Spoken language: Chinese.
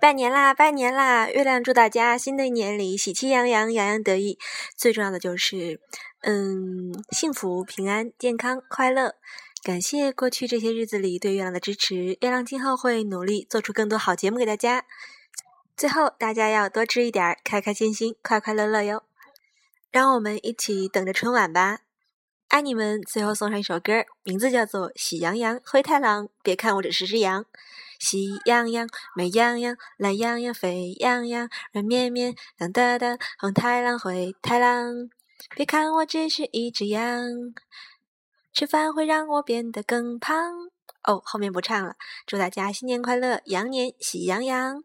拜年啦，拜年啦！月亮祝大家新的一年里喜气洋洋，洋洋得意。最重要的就是，嗯，幸福、平安、健康、快乐。感谢过去这些日子里对月亮的支持，月亮今后会努力做出更多好节目给大家。最后，大家要多吃一点，开开心心，快快乐乐哟！让我们一起等着春晚吧，爱你们！最后送上一首歌，名字叫做《喜羊羊灰太狼》。别看我只是只羊，喜羊羊、美羊羊、懒羊羊、沸羊羊、软绵绵、亮哒哒，红太狼、灰太狼。别看我只是一只羊。吃饭会让我变得更胖哦，后面不唱了。祝大家新年快乐，羊年喜羊羊。